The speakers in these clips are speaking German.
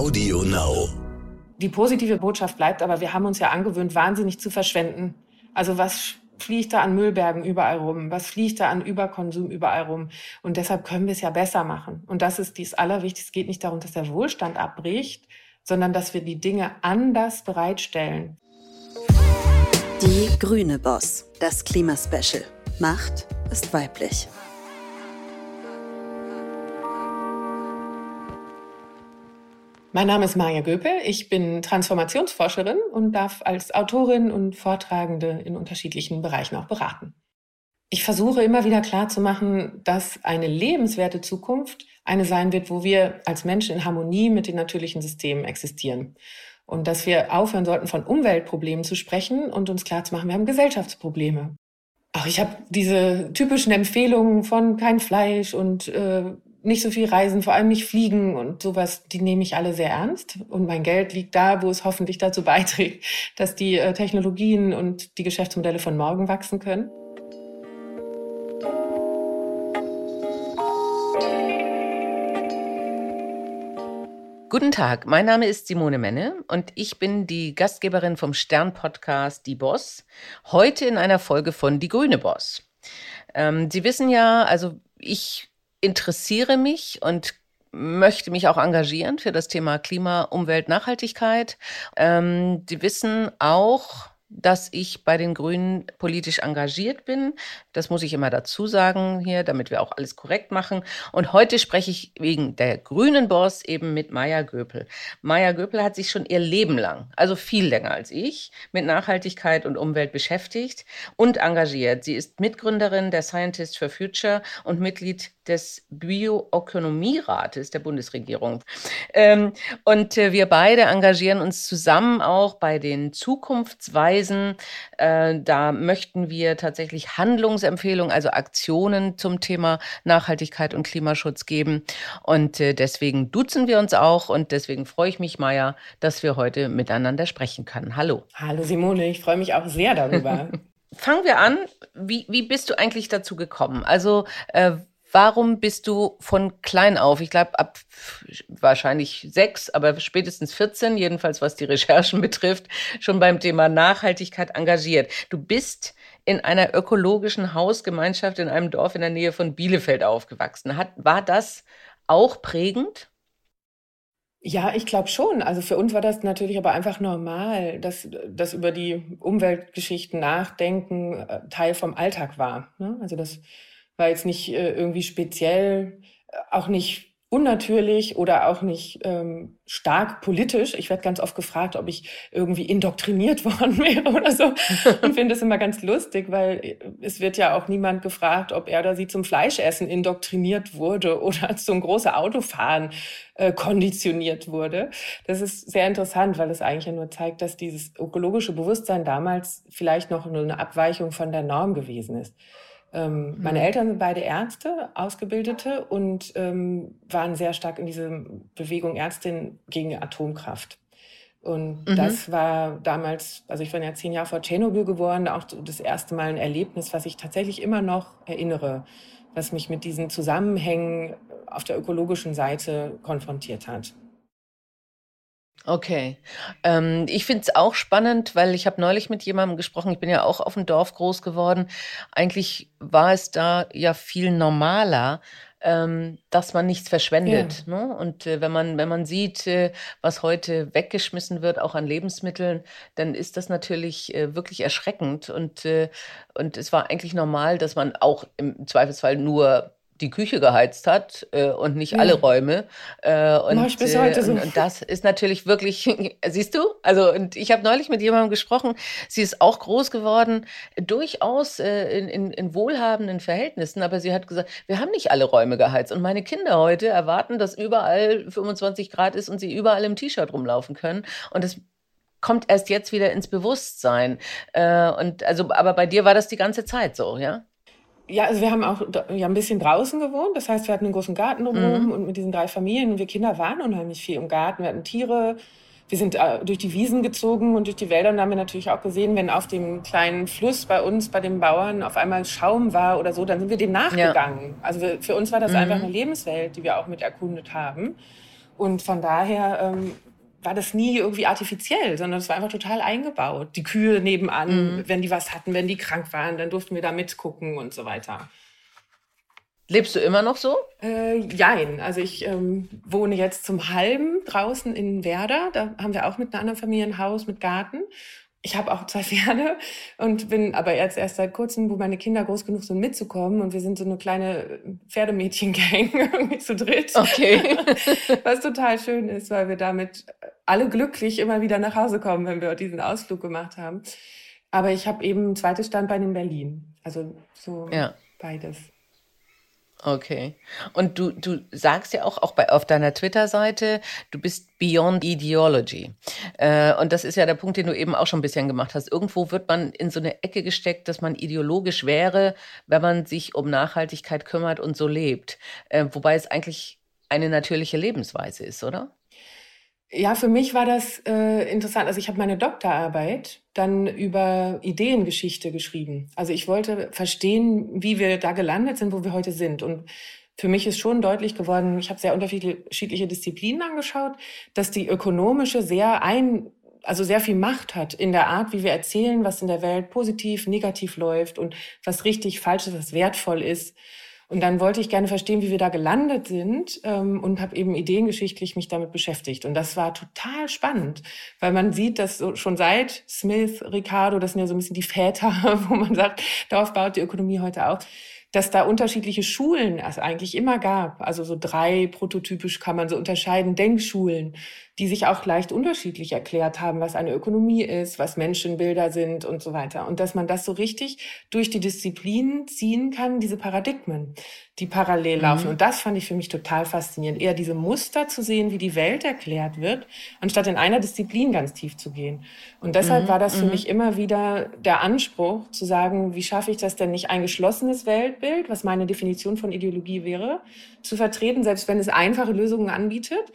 Audio Now. Die positive Botschaft bleibt aber, wir haben uns ja angewöhnt, wahnsinnig zu verschwenden. Also was fliegt da an Müllbergen überall rum? Was fliegt da an Überkonsum überall rum? Und deshalb können wir es ja besser machen. Und das ist dies Allerwichtigste. Es geht nicht darum, dass der Wohlstand abbricht, sondern dass wir die Dinge anders bereitstellen. Die grüne Boss, das Klimaspecial. Macht ist weiblich. Mein Name ist Maja Göpel. Ich bin Transformationsforscherin und darf als Autorin und Vortragende in unterschiedlichen Bereichen auch beraten. Ich versuche immer wieder klarzumachen, dass eine lebenswerte Zukunft eine sein wird, wo wir als Menschen in Harmonie mit den natürlichen Systemen existieren. Und dass wir aufhören sollten, von Umweltproblemen zu sprechen und uns klarzumachen, wir haben Gesellschaftsprobleme. Auch ich habe diese typischen Empfehlungen von kein Fleisch und äh, nicht so viel reisen, vor allem nicht fliegen und sowas, die nehme ich alle sehr ernst. Und mein Geld liegt da, wo es hoffentlich dazu beiträgt, dass die äh, Technologien und die Geschäftsmodelle von morgen wachsen können. Guten Tag, mein Name ist Simone Menne und ich bin die Gastgeberin vom Stern-Podcast Die Boss. Heute in einer Folge von Die Grüne Boss. Ähm, Sie wissen ja, also ich interessiere mich und möchte mich auch engagieren für das Thema Klima, Umwelt, Nachhaltigkeit. Ähm, die wissen auch, dass ich bei den Grünen politisch engagiert bin. Das muss ich immer dazu sagen hier, damit wir auch alles korrekt machen. Und heute spreche ich wegen der grünen Boss eben mit Maya Göpel. Maya Göpel hat sich schon ihr Leben lang, also viel länger als ich, mit Nachhaltigkeit und Umwelt beschäftigt und engagiert. Sie ist Mitgründerin der Scientists for Future und Mitglied des Bioökonomierates der Bundesregierung. Ähm, und äh, wir beide engagieren uns zusammen auch bei den Zukunftsweisen. Äh, da möchten wir tatsächlich Handlungsempfehlungen, also Aktionen zum Thema Nachhaltigkeit und Klimaschutz geben. Und äh, deswegen duzen wir uns auch und deswegen freue ich mich, Maja, dass wir heute miteinander sprechen können. Hallo. Hallo Simone, ich freue mich auch sehr darüber. Fangen wir an. Wie, wie bist du eigentlich dazu gekommen? Also, äh, Warum bist du von klein auf, ich glaube ab wahrscheinlich sechs, aber spätestens 14, jedenfalls was die Recherchen betrifft, schon beim Thema Nachhaltigkeit engagiert? Du bist in einer ökologischen Hausgemeinschaft in einem Dorf in der Nähe von Bielefeld aufgewachsen. Hat, war das auch prägend? Ja, ich glaube schon. Also für uns war das natürlich aber einfach normal, dass das über die Umweltgeschichten nachdenken äh, Teil vom Alltag war. Ne? Also das war jetzt nicht äh, irgendwie speziell, äh, auch nicht unnatürlich oder auch nicht ähm, stark politisch. Ich werde ganz oft gefragt, ob ich irgendwie indoktriniert worden wäre oder so und finde es immer ganz lustig, weil äh, es wird ja auch niemand gefragt, ob er oder sie zum Fleischessen indoktriniert wurde oder zum große Autofahren äh, konditioniert wurde. Das ist sehr interessant, weil es eigentlich ja nur zeigt, dass dieses ökologische Bewusstsein damals vielleicht noch eine Abweichung von der Norm gewesen ist. Ähm, mhm. Meine Eltern sind beide Ärzte, Ausgebildete und ähm, waren sehr stark in diese Bewegung Ärztin gegen Atomkraft. Und mhm. das war damals, also ich bin ja zehn Jahre vor Tschernobyl geworden, auch das erste Mal ein Erlebnis, was ich tatsächlich immer noch erinnere, was mich mit diesen Zusammenhängen auf der ökologischen Seite konfrontiert hat. Okay. Ähm, ich finde es auch spannend, weil ich habe neulich mit jemandem gesprochen, ich bin ja auch auf dem Dorf groß geworden. Eigentlich war es da ja viel normaler, ähm, dass man nichts verschwendet. Ja. Ne? Und äh, wenn man, wenn man sieht, äh, was heute weggeschmissen wird, auch an Lebensmitteln, dann ist das natürlich äh, wirklich erschreckend. Und, äh, und es war eigentlich normal, dass man auch im Zweifelsfall nur die Küche geheizt hat äh, und nicht ja. alle Räume. Äh, und, Mach ich bis heute äh, so. Und, und, das ist natürlich wirklich, siehst du? Also, und ich habe neulich mit jemandem gesprochen, sie ist auch groß geworden, durchaus äh, in, in, in wohlhabenden Verhältnissen, aber sie hat gesagt, wir haben nicht alle Räume geheizt. Und meine Kinder heute erwarten, dass überall 25 Grad ist und sie überall im T-Shirt rumlaufen können. Und das kommt erst jetzt wieder ins Bewusstsein. Äh, und also, aber bei dir war das die ganze Zeit so, ja? Ja, also wir haben auch ja, ein bisschen draußen gewohnt. Das heißt, wir hatten einen großen Garten drumherum mhm. und mit diesen drei Familien. Und wir Kinder waren unheimlich viel im Garten. Wir hatten Tiere. Wir sind äh, durch die Wiesen gezogen und durch die Wälder und haben wir natürlich auch gesehen, wenn auf dem kleinen Fluss bei uns, bei den Bauern, auf einmal Schaum war oder so, dann sind wir dem nachgegangen. Ja. Also für uns war das mhm. einfach eine Lebenswelt, die wir auch mit erkundet haben. Und von daher ähm, war das nie irgendwie artifiziell, sondern es war einfach total eingebaut. Die Kühe nebenan, mhm. wenn die was hatten, wenn die krank waren, dann durften wir da mitgucken und so weiter. Lebst du immer noch so? Äh, jein. Also ich ähm, wohne jetzt zum halben draußen in Werder. Da haben wir auch mit einer anderen Familie ein Haus mit Garten. Ich habe auch zwei Pferde und bin aber jetzt erst seit kurzem, wo meine Kinder groß genug sind, mitzukommen. Und wir sind so eine kleine Pferdemädchen-Gang irgendwie zu dritt. Okay. Was total schön ist, weil wir damit alle glücklich immer wieder nach Hause kommen, wenn wir diesen Ausflug gemacht haben. Aber ich habe eben ein zweites Standbein in Berlin. Also so ja. beides. Okay. Und du, du sagst ja auch, auch bei, auf deiner Twitter-Seite, du bist beyond ideology. Äh, und das ist ja der Punkt, den du eben auch schon ein bisschen gemacht hast. Irgendwo wird man in so eine Ecke gesteckt, dass man ideologisch wäre, wenn man sich um Nachhaltigkeit kümmert und so lebt. Äh, wobei es eigentlich eine natürliche Lebensweise ist, oder? Ja, für mich war das äh, interessant. Also ich habe meine Doktorarbeit dann über Ideengeschichte geschrieben. Also ich wollte verstehen, wie wir da gelandet sind, wo wir heute sind. Und für mich ist schon deutlich geworden, ich habe sehr unterschiedliche Disziplinen angeschaut, dass die ökonomische sehr ein, also sehr viel Macht hat in der Art, wie wir erzählen, was in der Welt positiv, negativ läuft und was richtig, falsch ist, was wertvoll ist. Und dann wollte ich gerne verstehen, wie wir da gelandet sind ähm, und habe eben ideengeschichtlich mich damit beschäftigt. Und das war total spannend, weil man sieht, dass so schon seit Smith, Ricardo, das sind ja so ein bisschen die Väter, wo man sagt, darauf baut die Ökonomie heute auf, dass da unterschiedliche Schulen es eigentlich immer gab. Also so drei prototypisch kann man so unterscheiden, Denkschulen, die sich auch leicht unterschiedlich erklärt haben, was eine Ökonomie ist, was Menschenbilder sind und so weiter. Und dass man das so richtig durch die Disziplinen ziehen kann, diese Paradigmen, die parallel mhm. laufen. Und das fand ich für mich total faszinierend, eher diese Muster zu sehen, wie die Welt erklärt wird, anstatt in einer Disziplin ganz tief zu gehen. Und deshalb mhm. war das für mhm. mich immer wieder der Anspruch zu sagen, wie schaffe ich das denn nicht ein geschlossenes Weltbild, was meine Definition von Ideologie wäre, zu vertreten, selbst wenn es einfache Lösungen anbietet,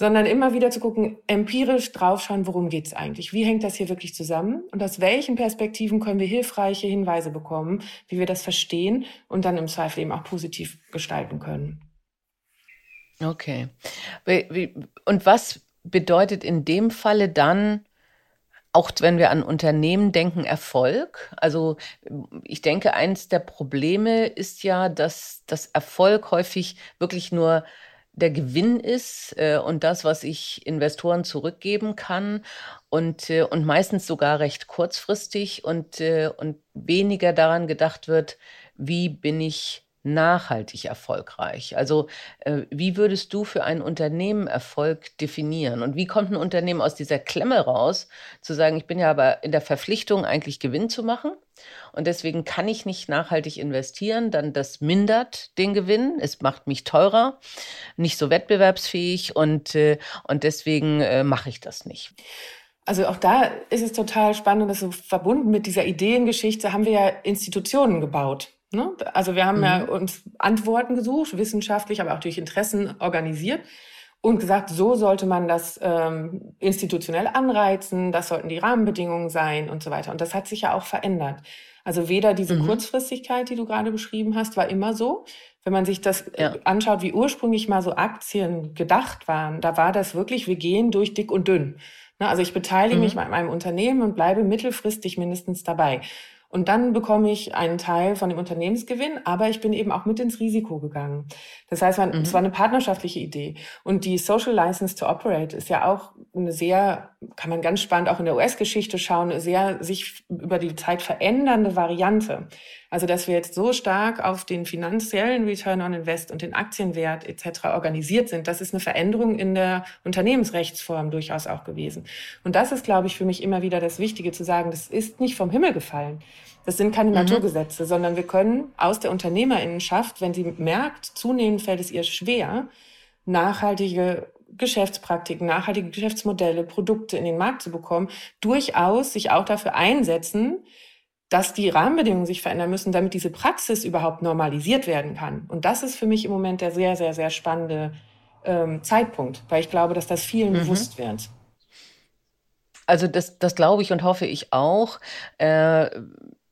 sondern immer wieder zu gucken, empirisch draufschauen, worum geht's eigentlich? Wie hängt das hier wirklich zusammen? Und aus welchen Perspektiven können wir hilfreiche Hinweise bekommen, wie wir das verstehen und dann im Zweifel eben auch positiv gestalten können? Okay. Und was bedeutet in dem Falle dann, auch wenn wir an Unternehmen denken, Erfolg. Also ich denke, eins der Probleme ist ja, dass das Erfolg häufig wirklich nur der Gewinn ist äh, und das, was ich Investoren zurückgeben kann und, äh, und meistens sogar recht kurzfristig und, äh, und weniger daran gedacht wird, wie bin ich nachhaltig erfolgreich? Also äh, wie würdest du für ein Unternehmen Erfolg definieren? Und wie kommt ein Unternehmen aus dieser Klemme raus, zu sagen, ich bin ja aber in der Verpflichtung, eigentlich Gewinn zu machen? Und deswegen kann ich nicht nachhaltig investieren, dann das mindert den Gewinn, es macht mich teurer, nicht so wettbewerbsfähig und, äh, und deswegen äh, mache ich das nicht. Also auch da ist es total spannend, dass so verbunden mit dieser Ideengeschichte haben wir ja Institutionen gebaut. Ne? Also wir haben mhm. ja uns Antworten gesucht, wissenschaftlich, aber auch durch Interessen organisiert und gesagt, so sollte man das ähm, institutionell anreizen, das sollten die Rahmenbedingungen sein und so weiter. Und das hat sich ja auch verändert. Also weder diese mhm. Kurzfristigkeit, die du gerade beschrieben hast, war immer so. Wenn man sich das äh, ja. anschaut, wie ursprünglich mal so Aktien gedacht waren, da war das wirklich, wir gehen durch dick und dünn. Ne, also ich beteilige mhm. mich an meinem Unternehmen und bleibe mittelfristig mindestens dabei. Und dann bekomme ich einen Teil von dem Unternehmensgewinn, aber ich bin eben auch mit ins Risiko gegangen. Das heißt, man, mhm. es war eine partnerschaftliche Idee. Und die Social License to Operate ist ja auch eine sehr, kann man ganz spannend auch in der US-Geschichte schauen, eine sehr sich über die Zeit verändernde Variante. Also, dass wir jetzt so stark auf den finanziellen Return on Invest und den Aktienwert etc. organisiert sind, das ist eine Veränderung in der Unternehmensrechtsform durchaus auch gewesen. Und das ist, glaube ich, für mich immer wieder das Wichtige zu sagen, das ist nicht vom Himmel gefallen. Das sind keine mhm. Naturgesetze, sondern wir können aus der Unternehmerinnenschaft, wenn sie merkt, zunehmend fällt es ihr schwer, nachhaltige Geschäftspraktiken, nachhaltige Geschäftsmodelle, Produkte in den Markt zu bekommen, durchaus sich auch dafür einsetzen, dass die Rahmenbedingungen sich verändern müssen, damit diese Praxis überhaupt normalisiert werden kann. Und das ist für mich im Moment der sehr, sehr, sehr spannende ähm, Zeitpunkt, weil ich glaube, dass das vielen mhm. bewusst wird. Also das, das glaube ich und hoffe ich auch. Äh,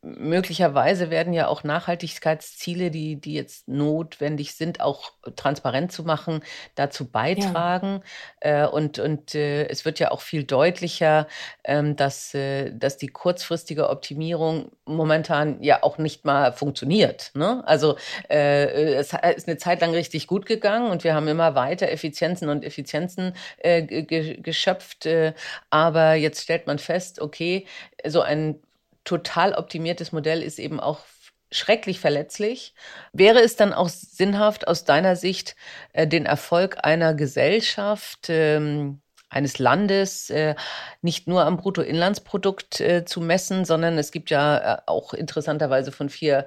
möglicherweise werden ja auch Nachhaltigkeitsziele, die, die jetzt notwendig sind, auch transparent zu machen, dazu beitragen. Ja. Äh, und und äh, es wird ja auch viel deutlicher, ähm, dass, äh, dass die kurzfristige Optimierung momentan ja auch nicht mal funktioniert. Ne? Also äh, es ist eine Zeit lang richtig gut gegangen und wir haben immer weiter Effizienzen und Effizienzen äh, geschöpft. Äh, aber jetzt stellt man fest, okay, so ein total optimiertes Modell ist eben auch schrecklich verletzlich. Wäre es dann auch sinnhaft aus deiner Sicht, äh, den Erfolg einer Gesellschaft, ähm, eines Landes äh, nicht nur am Bruttoinlandsprodukt äh, zu messen, sondern es gibt ja auch interessanterweise von vier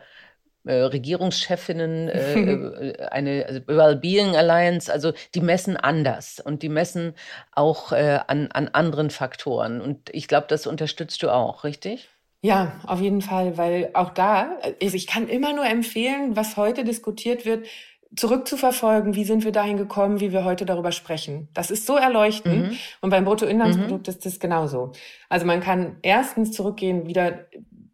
Regierungschefinnen eine also Wellbeing Alliance, also die messen anders und die messen auch an, an anderen Faktoren. Und ich glaube, das unterstützt du auch, richtig? Ja, auf jeden Fall, weil auch da, also ich kann immer nur empfehlen, was heute diskutiert wird, zurückzuverfolgen, wie sind wir dahin gekommen, wie wir heute darüber sprechen. Das ist so erleuchtend. Mhm. Und beim Bruttoinlandsprodukt mhm. ist das genauso. Also man kann erstens zurückgehen wieder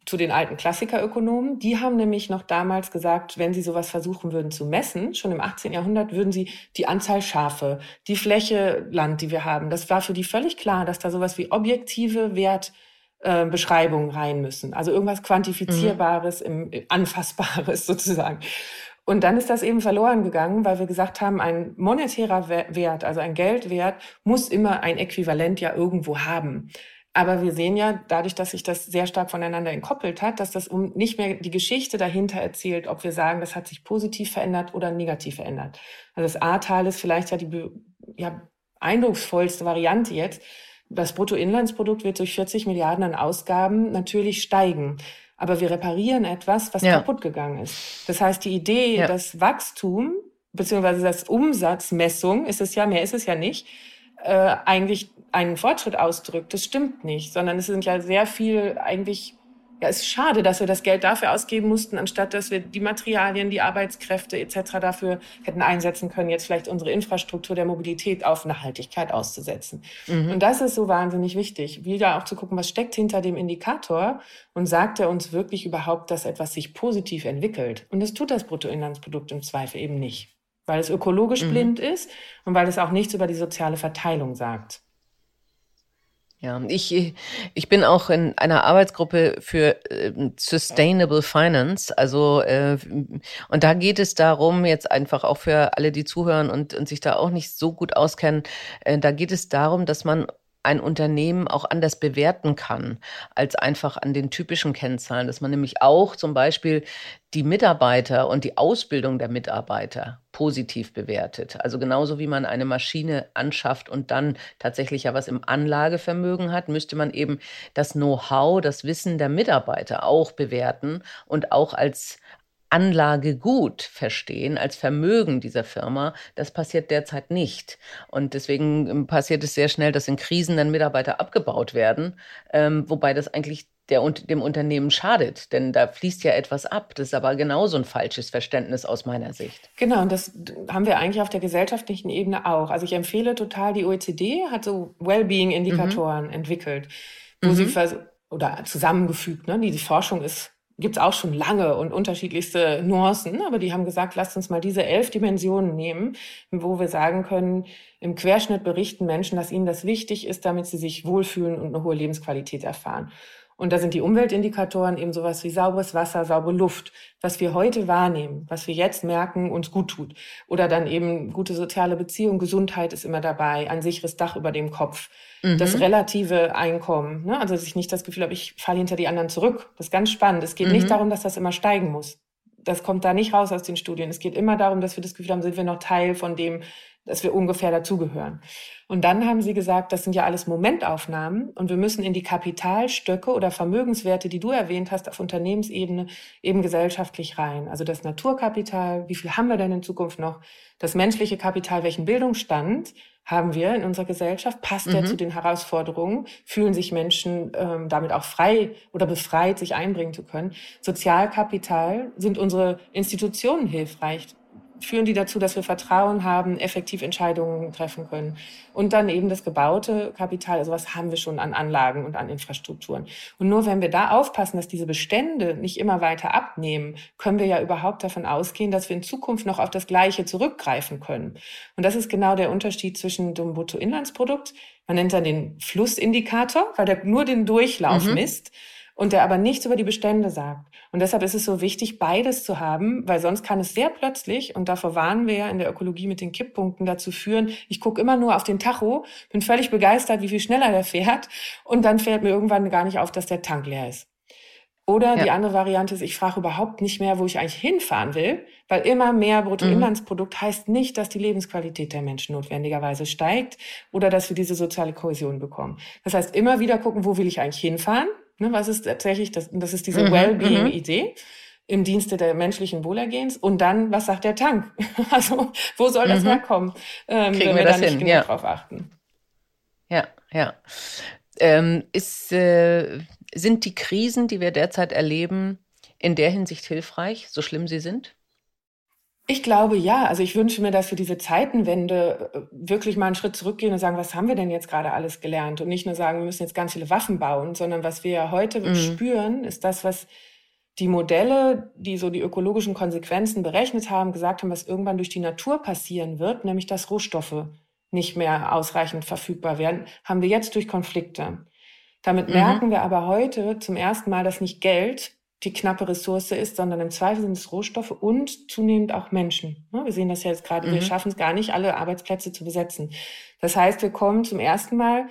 zu den alten Klassikerökonomen. Die haben nämlich noch damals gesagt, wenn sie sowas versuchen würden zu messen, schon im 18. Jahrhundert, würden sie die Anzahl Schafe, die Fläche Land, die wir haben, das war für die völlig klar, dass da sowas wie objektive Wert äh, Beschreibungen rein müssen. Also irgendwas Quantifizierbares, mhm. im, Anfassbares sozusagen. Und dann ist das eben verloren gegangen, weil wir gesagt haben, ein monetärer Wert, also ein Geldwert, muss immer ein Äquivalent ja irgendwo haben. Aber wir sehen ja, dadurch, dass sich das sehr stark voneinander entkoppelt hat, dass das um nicht mehr die Geschichte dahinter erzählt, ob wir sagen, das hat sich positiv verändert oder negativ verändert. Also das A-Teil ist vielleicht ja die ja, eindrucksvollste Variante jetzt, das Bruttoinlandsprodukt wird durch 40 Milliarden an Ausgaben natürlich steigen. Aber wir reparieren etwas, was ja. kaputt gegangen ist. Das heißt, die Idee, ja. dass Wachstum beziehungsweise das Umsatzmessung, ist es ja, mehr ist es ja nicht, äh, eigentlich einen Fortschritt ausdrückt. Das stimmt nicht, sondern es sind ja sehr viel eigentlich ja, es ist schade, dass wir das Geld dafür ausgeben mussten, anstatt dass wir die Materialien, die Arbeitskräfte etc. dafür hätten einsetzen können, jetzt vielleicht unsere Infrastruktur der Mobilität auf Nachhaltigkeit auszusetzen. Mhm. Und das ist so wahnsinnig wichtig, wieder auch zu gucken, was steckt hinter dem Indikator und sagt er uns wirklich überhaupt, dass etwas sich positiv entwickelt. Und das tut das Bruttoinlandsprodukt im Zweifel eben nicht, weil es ökologisch mhm. blind ist und weil es auch nichts über die soziale Verteilung sagt. Ja, ich, ich bin auch in einer Arbeitsgruppe für äh, Sustainable Finance. Also, äh, und da geht es darum, jetzt einfach auch für alle, die zuhören und, und sich da auch nicht so gut auskennen, äh, da geht es darum, dass man ein Unternehmen auch anders bewerten kann als einfach an den typischen Kennzahlen, dass man nämlich auch zum Beispiel die Mitarbeiter und die Ausbildung der Mitarbeiter positiv bewertet. Also genauso wie man eine Maschine anschafft und dann tatsächlich ja was im Anlagevermögen hat, müsste man eben das Know-how, das Wissen der Mitarbeiter auch bewerten und auch als Anlagegut verstehen, als Vermögen dieser Firma. Das passiert derzeit nicht. Und deswegen ähm, passiert es sehr schnell, dass in Krisen dann Mitarbeiter abgebaut werden, ähm, wobei das eigentlich der, dem Unternehmen schadet, denn da fließt ja etwas ab. Das ist aber genauso ein falsches Verständnis aus meiner Sicht. Genau, und das haben wir eigentlich auf der gesellschaftlichen Ebene auch. Also ich empfehle total, die OECD hat so Wellbeing-Indikatoren mhm. entwickelt, wo mhm. sie oder zusammengefügt, ne? Die, die Forschung ist gibt's auch schon lange und unterschiedlichste Nuancen, aber die haben gesagt, lasst uns mal diese elf Dimensionen nehmen, wo wir sagen können, im Querschnitt berichten Menschen, dass ihnen das wichtig ist, damit sie sich wohlfühlen und eine hohe Lebensqualität erfahren. Und da sind die Umweltindikatoren eben sowas wie sauberes Wasser, saubere Luft, was wir heute wahrnehmen, was wir jetzt merken, uns gut tut. Oder dann eben gute soziale Beziehung, Gesundheit ist immer dabei, ein sicheres Dach über dem Kopf, mhm. das relative Einkommen. Ne? Also dass ich nicht das Gefühl habe, ich falle hinter die anderen zurück. Das ist ganz spannend. Es geht mhm. nicht darum, dass das immer steigen muss. Das kommt da nicht raus aus den Studien. Es geht immer darum, dass wir das Gefühl haben, sind wir noch Teil von dem, dass wir ungefähr dazugehören. Und dann haben sie gesagt, das sind ja alles Momentaufnahmen und wir müssen in die Kapitalstöcke oder Vermögenswerte, die du erwähnt hast, auf Unternehmensebene eben gesellschaftlich rein. Also das Naturkapital, wie viel haben wir denn in Zukunft noch? Das menschliche Kapital, welchen Bildungsstand haben wir in unserer Gesellschaft? Passt mhm. der zu den Herausforderungen? Fühlen sich Menschen ähm, damit auch frei oder befreit, sich einbringen zu können? Sozialkapital, sind unsere Institutionen hilfreich? Führen die dazu, dass wir Vertrauen haben, effektiv Entscheidungen treffen können. Und dann eben das gebaute Kapital, also was haben wir schon an Anlagen und an Infrastrukturen. Und nur wenn wir da aufpassen, dass diese Bestände nicht immer weiter abnehmen, können wir ja überhaupt davon ausgehen, dass wir in Zukunft noch auf das Gleiche zurückgreifen können. Und das ist genau der Unterschied zwischen dem Bruttoinlandsprodukt, man nennt dann den Flussindikator, weil der nur den Durchlauf mhm. misst und der aber nichts über die Bestände sagt. Und deshalb ist es so wichtig, beides zu haben, weil sonst kann es sehr plötzlich, und davor warnen wir ja in der Ökologie mit den Kipppunkten, dazu führen, ich gucke immer nur auf den Tacho, bin völlig begeistert, wie viel schneller der fährt, und dann fällt mir irgendwann gar nicht auf, dass der Tank leer ist. Oder ja. die andere Variante ist, ich frage überhaupt nicht mehr, wo ich eigentlich hinfahren will, weil immer mehr Bruttoinlandsprodukt mhm. heißt nicht, dass die Lebensqualität der Menschen notwendigerweise steigt oder dass wir diese soziale Kohäsion bekommen. Das heißt, immer wieder gucken, wo will ich eigentlich hinfahren? Ne, was ist tatsächlich das? Das ist diese mhm, Wellbeing-Idee mhm. im Dienste der menschlichen Wohlergehens. Und dann, was sagt der Tank? Also, wo soll das mhm. herkommen, ähm, wenn wir, wir da nicht hin? genug ja. drauf achten? Ja, ja. Ähm, ist, äh, sind die Krisen, die wir derzeit erleben, in der Hinsicht hilfreich, so schlimm sie sind? Ich glaube ja. Also ich wünsche mir, dass wir diese Zeitenwende äh, wirklich mal einen Schritt zurückgehen und sagen, was haben wir denn jetzt gerade alles gelernt? Und nicht nur sagen, wir müssen jetzt ganz viele Waffen bauen, sondern was wir ja heute mhm. spüren, ist das, was die Modelle, die so die ökologischen Konsequenzen berechnet haben, gesagt haben, was irgendwann durch die Natur passieren wird, nämlich dass Rohstoffe nicht mehr ausreichend verfügbar werden, haben wir jetzt durch Konflikte. Damit mhm. merken wir aber heute zum ersten Mal, dass nicht Geld die knappe Ressource ist, sondern im Zweifel sind es Rohstoffe und zunehmend auch Menschen. Wir sehen das ja jetzt gerade, mhm. wir schaffen es gar nicht, alle Arbeitsplätze zu besetzen. Das heißt, wir kommen zum ersten Mal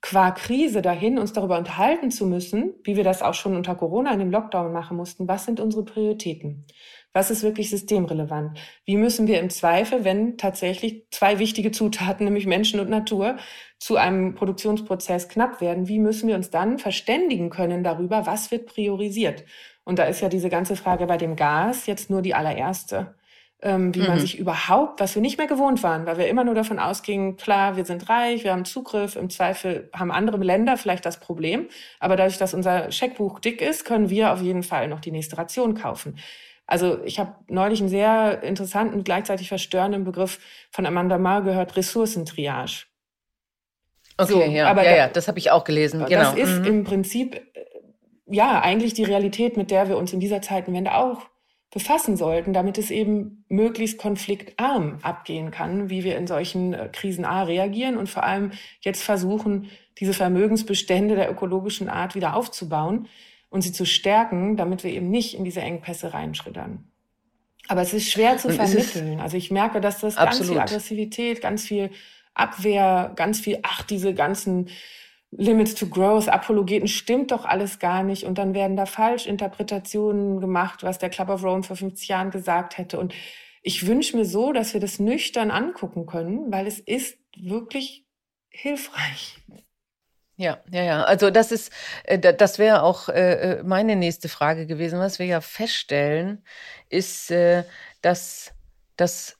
qua Krise dahin, uns darüber unterhalten zu müssen, wie wir das auch schon unter Corona in dem Lockdown machen mussten. Was sind unsere Prioritäten? Was ist wirklich systemrelevant? Wie müssen wir im Zweifel, wenn tatsächlich zwei wichtige Zutaten, nämlich Menschen und Natur, zu einem Produktionsprozess knapp werden, wie müssen wir uns dann verständigen können darüber, was wird priorisiert? Und da ist ja diese ganze Frage bei dem Gas jetzt nur die allererste. Ähm, wie mhm. man sich überhaupt, was wir nicht mehr gewohnt waren, weil wir immer nur davon ausgingen, klar, wir sind reich, wir haben Zugriff, im Zweifel haben andere Länder vielleicht das Problem, aber dadurch, dass unser Scheckbuch dick ist, können wir auf jeden Fall noch die nächste Ration kaufen. Also ich habe neulich einen sehr interessanten, gleichzeitig verstörenden Begriff von Amanda Marr gehört, Ressourcentriage. Okay, so, ja, aber ja, da, ja, das habe ich auch gelesen. Genau. Das ist mhm. im Prinzip äh, ja eigentlich die Realität, mit der wir uns in dieser Zeitenwende auch befassen sollten, damit es eben möglichst konfliktarm abgehen kann, wie wir in solchen äh, Krisen A reagieren und vor allem jetzt versuchen, diese Vermögensbestände der ökologischen Art wieder aufzubauen und sie zu stärken, damit wir eben nicht in diese Engpässe reinschrittern. Aber es ist schwer zu und vermitteln. Also ich merke, dass das absolut. ganz viel Aggressivität, ganz viel Abwehr, ganz viel, ach, diese ganzen Limits to Growth, Apologeten, stimmt doch alles gar nicht. Und dann werden da Falschinterpretationen gemacht, was der Club of Rome vor 50 Jahren gesagt hätte. Und ich wünsche mir so, dass wir das nüchtern angucken können, weil es ist wirklich hilfreich. Ja, ja, ja. Also das ist, äh, das wäre auch äh, äh, meine nächste Frage gewesen. Was wir ja feststellen, ist, dass, dass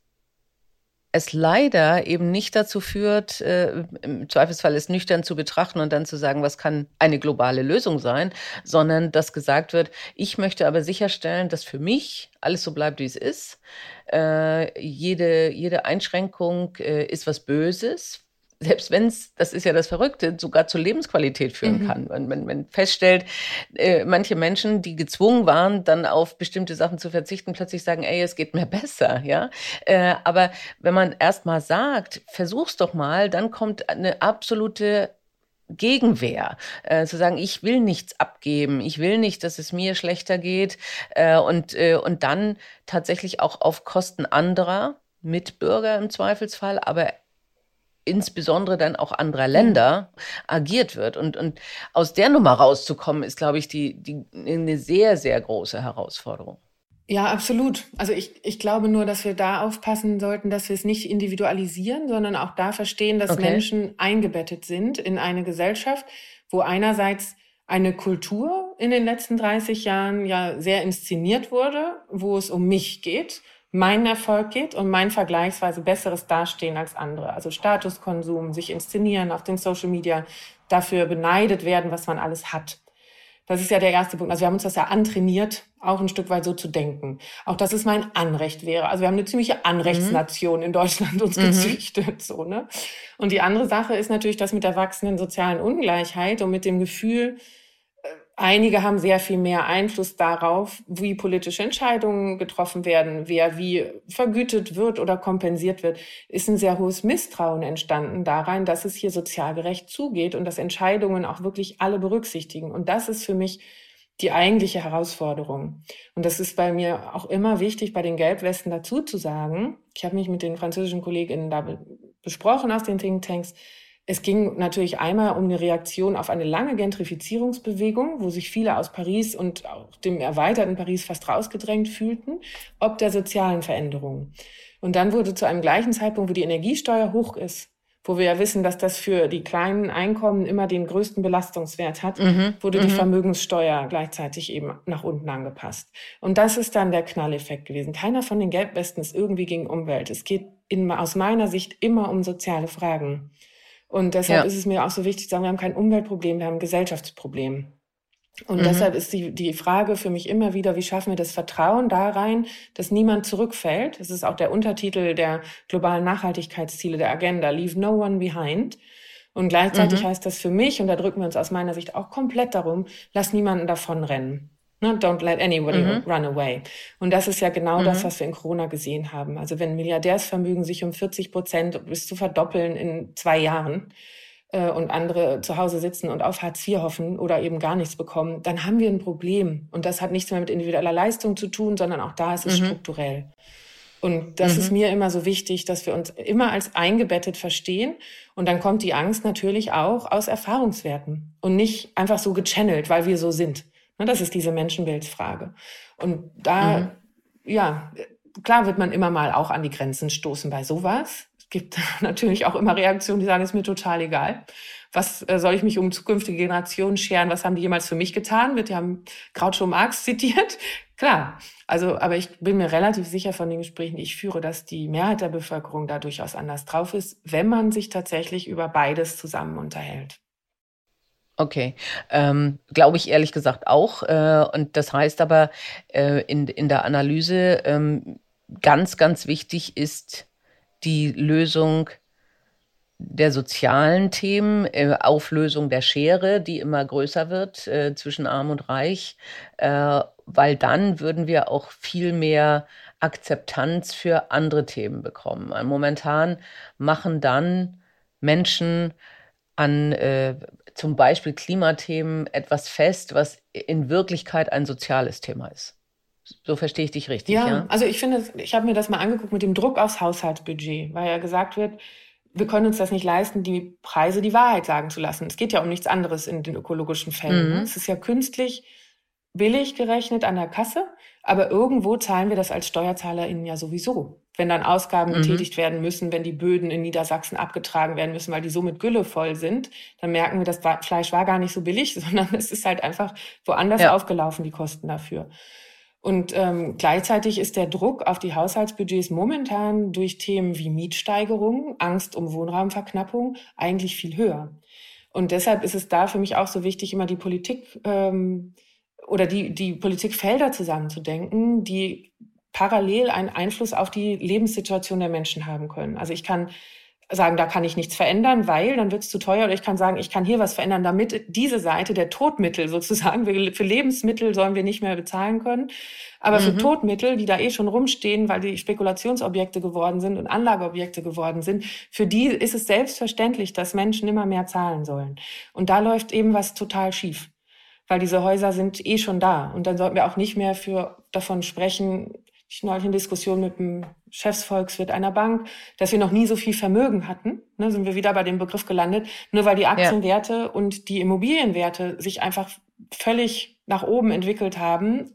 es leider eben nicht dazu führt, im Zweifelsfall es nüchtern zu betrachten und dann zu sagen, was kann eine globale Lösung sein, sondern dass gesagt wird, ich möchte aber sicherstellen, dass für mich alles so bleibt, wie es ist. jede, jede Einschränkung ist was Böses, selbst wenn es, das ist ja das Verrückte, sogar zur Lebensqualität führen mhm. kann. Wenn man, man feststellt, äh, manche Menschen, die gezwungen waren, dann auf bestimmte Sachen zu verzichten, plötzlich sagen, ey, es geht mir besser, ja. Äh, aber wenn man erst mal sagt, versuch's doch mal, dann kommt eine absolute Gegenwehr, äh, zu sagen, ich will nichts abgeben, ich will nicht, dass es mir schlechter geht äh, und, äh, und dann tatsächlich auch auf Kosten anderer Mitbürger im Zweifelsfall, aber insbesondere dann auch anderer Länder agiert wird. Und, und aus der Nummer rauszukommen, ist, glaube ich, die, die, eine sehr, sehr große Herausforderung. Ja, absolut. Also ich, ich glaube nur, dass wir da aufpassen sollten, dass wir es nicht individualisieren, sondern auch da verstehen, dass okay. Menschen eingebettet sind in eine Gesellschaft, wo einerseits eine Kultur in den letzten 30 Jahren ja sehr inszeniert wurde, wo es um mich geht meinen Erfolg geht und mein vergleichsweise besseres Dastehen als andere. Also Statuskonsum, sich inszenieren auf den Social Media, dafür beneidet werden, was man alles hat. Das ist ja der erste Punkt. Also wir haben uns das ja antrainiert, auch ein Stück weit so zu denken. Auch dass es mein Anrecht wäre. Also wir haben eine ziemliche Anrechtsnation mhm. in Deutschland uns mhm. gezüchtet, so, ne? Und die andere Sache ist natürlich das mit der wachsenden sozialen Ungleichheit und mit dem Gefühl, Einige haben sehr viel mehr Einfluss darauf, wie politische Entscheidungen getroffen werden, wer wie vergütet wird oder kompensiert wird. Ist ein sehr hohes Misstrauen entstanden darein, dass es hier sozial gerecht zugeht und dass Entscheidungen auch wirklich alle berücksichtigen. Und das ist für mich die eigentliche Herausforderung. Und das ist bei mir auch immer wichtig, bei den Gelbwesten dazu zu sagen. Ich habe mich mit den französischen Kolleginnen da besprochen aus den Thinktanks es ging natürlich einmal um eine Reaktion auf eine lange Gentrifizierungsbewegung, wo sich viele aus Paris und auch dem erweiterten Paris fast rausgedrängt fühlten, ob der sozialen Veränderungen. Und dann wurde zu einem gleichen Zeitpunkt, wo die Energiesteuer hoch ist, wo wir ja wissen, dass das für die kleinen Einkommen immer den größten Belastungswert hat, mhm. wurde die mhm. Vermögenssteuer gleichzeitig eben nach unten angepasst. Und das ist dann der Knalleffekt gewesen. Keiner von den Gelbwesten ist irgendwie gegen Umwelt. Es geht in, aus meiner Sicht immer um soziale Fragen. Und deshalb ja. ist es mir auch so wichtig zu sagen, wir haben kein Umweltproblem, wir haben ein Gesellschaftsproblem. Und mhm. deshalb ist die, die Frage für mich immer wieder, wie schaffen wir das Vertrauen da rein, dass niemand zurückfällt? Das ist auch der Untertitel der globalen Nachhaltigkeitsziele der Agenda, Leave No One Behind. Und gleichzeitig mhm. heißt das für mich, und da drücken wir uns aus meiner Sicht auch komplett darum, lass niemanden davonrennen. Ne? Don't let anybody mhm. run away. Und das ist ja genau mhm. das, was wir in Corona gesehen haben. Also wenn Milliardärsvermögen sich um 40 Prozent bis zu verdoppeln in zwei Jahren äh, und andere zu Hause sitzen und auf Hartz IV hoffen oder eben gar nichts bekommen, dann haben wir ein Problem. Und das hat nichts mehr mit individueller Leistung zu tun, sondern auch da ist es mhm. strukturell. Und das mhm. ist mir immer so wichtig, dass wir uns immer als eingebettet verstehen. Und dann kommt die Angst natürlich auch aus Erfahrungswerten und nicht einfach so gechannelt, weil wir so sind. Ne, das ist diese Menschenbildsfrage. Und da, mhm. ja, klar wird man immer mal auch an die Grenzen stoßen bei sowas. Es gibt natürlich auch immer Reaktionen, die sagen, ist mir total egal. Was äh, soll ich mich um zukünftige Generationen scheren? Was haben die jemals für mich getan? Wird ja Groucho Marx zitiert. Klar. Also, aber ich bin mir relativ sicher von den Gesprächen, die ich führe, dass die Mehrheit der Bevölkerung da durchaus anders drauf ist, wenn man sich tatsächlich über beides zusammen unterhält. Okay, ähm, glaube ich ehrlich gesagt auch. Äh, und das heißt aber äh, in, in der Analyse ähm, ganz, ganz wichtig ist die Lösung der sozialen Themen, äh, Auflösung der Schere, die immer größer wird äh, zwischen Arm und Reich, äh, weil dann würden wir auch viel mehr Akzeptanz für andere Themen bekommen. Momentan machen dann Menschen an äh, zum Beispiel Klimathemen etwas fest, was in Wirklichkeit ein soziales Thema ist. So verstehe ich dich richtig. Ja, ja? also ich finde, ich habe mir das mal angeguckt mit dem Druck aufs Haushaltsbudget, weil ja gesagt wird, wir können uns das nicht leisten, die Preise die Wahrheit sagen zu lassen. Es geht ja um nichts anderes in den ökologischen Fällen. Mhm. Es ist ja künstlich billig gerechnet an der Kasse, aber irgendwo zahlen wir das als SteuerzahlerInnen ja sowieso wenn dann Ausgaben mhm. getätigt werden müssen, wenn die Böden in Niedersachsen abgetragen werden müssen, weil die so mit Gülle voll sind, dann merken wir, das Fleisch war gar nicht so billig, sondern es ist halt einfach woanders ja. aufgelaufen, die Kosten dafür. Und ähm, gleichzeitig ist der Druck auf die Haushaltsbudgets momentan durch Themen wie Mietsteigerung, Angst um Wohnraumverknappung eigentlich viel höher. Und deshalb ist es da für mich auch so wichtig, immer die Politik ähm, oder die, die Politikfelder zusammenzudenken, die parallel einen Einfluss auf die Lebenssituation der Menschen haben können. Also ich kann sagen, da kann ich nichts verändern, weil dann wird es zu teuer. Oder ich kann sagen, ich kann hier was verändern, damit diese Seite der Todmittel sozusagen, für Lebensmittel sollen wir nicht mehr bezahlen können. Aber mhm. für Todmittel, die da eh schon rumstehen, weil die Spekulationsobjekte geworden sind und Anlageobjekte geworden sind, für die ist es selbstverständlich, dass Menschen immer mehr zahlen sollen. Und da läuft eben was total schief. Weil diese Häuser sind eh schon da. Und dann sollten wir auch nicht mehr für, davon sprechen, ich neulich in Diskussion mit dem Chefsvolkswirt einer Bank, dass wir noch nie so viel Vermögen hatten. Ne, sind wir wieder bei dem Begriff gelandet. Nur weil die Aktienwerte ja. und die Immobilienwerte sich einfach völlig nach oben entwickelt haben,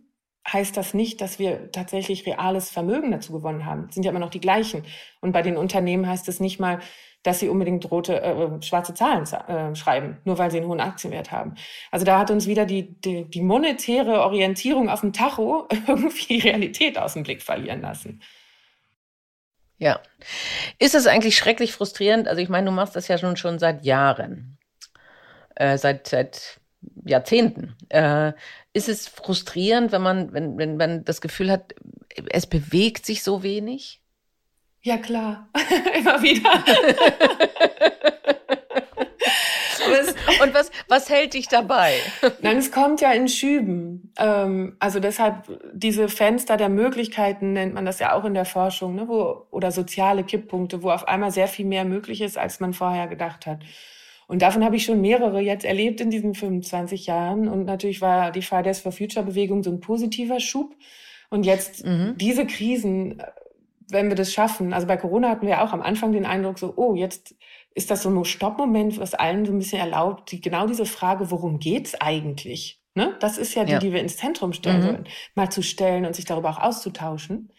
heißt das nicht, dass wir tatsächlich reales Vermögen dazu gewonnen haben. Das sind ja immer noch die gleichen. Und bei den Unternehmen heißt es nicht mal, dass sie unbedingt rote, äh, schwarze Zahlen äh, schreiben, nur weil sie einen hohen Aktienwert haben. Also da hat uns wieder die, die, die monetäre Orientierung auf dem Tacho irgendwie die Realität aus dem Blick verlieren lassen. Ja. Ist es eigentlich schrecklich frustrierend? Also ich meine, du machst das ja schon, schon seit Jahren. Äh, seit, seit Jahrzehnten. Äh, ist es frustrierend, wenn man, wenn, wenn man das Gefühl hat, es bewegt sich so wenig? Ja, klar. Immer wieder. Und was, was hält dich dabei? Nein, es kommt ja in Schüben. Ähm, also deshalb diese Fenster der Möglichkeiten nennt man das ja auch in der Forschung, ne, wo, oder soziale Kipppunkte, wo auf einmal sehr viel mehr möglich ist, als man vorher gedacht hat. Und davon habe ich schon mehrere jetzt erlebt in diesen 25 Jahren. Und natürlich war die Fridays for Future Bewegung so ein positiver Schub. Und jetzt mhm. diese Krisen, wenn wir das schaffen, also bei Corona hatten wir auch am Anfang den Eindruck so, oh, jetzt ist das so ein Stoppmoment, was allen so ein bisschen erlaubt, die, genau diese Frage, worum geht's eigentlich? Ne? Das ist ja die, ja. die wir ins Zentrum stellen mhm. sollen, mal zu stellen und sich darüber auch auszutauschen.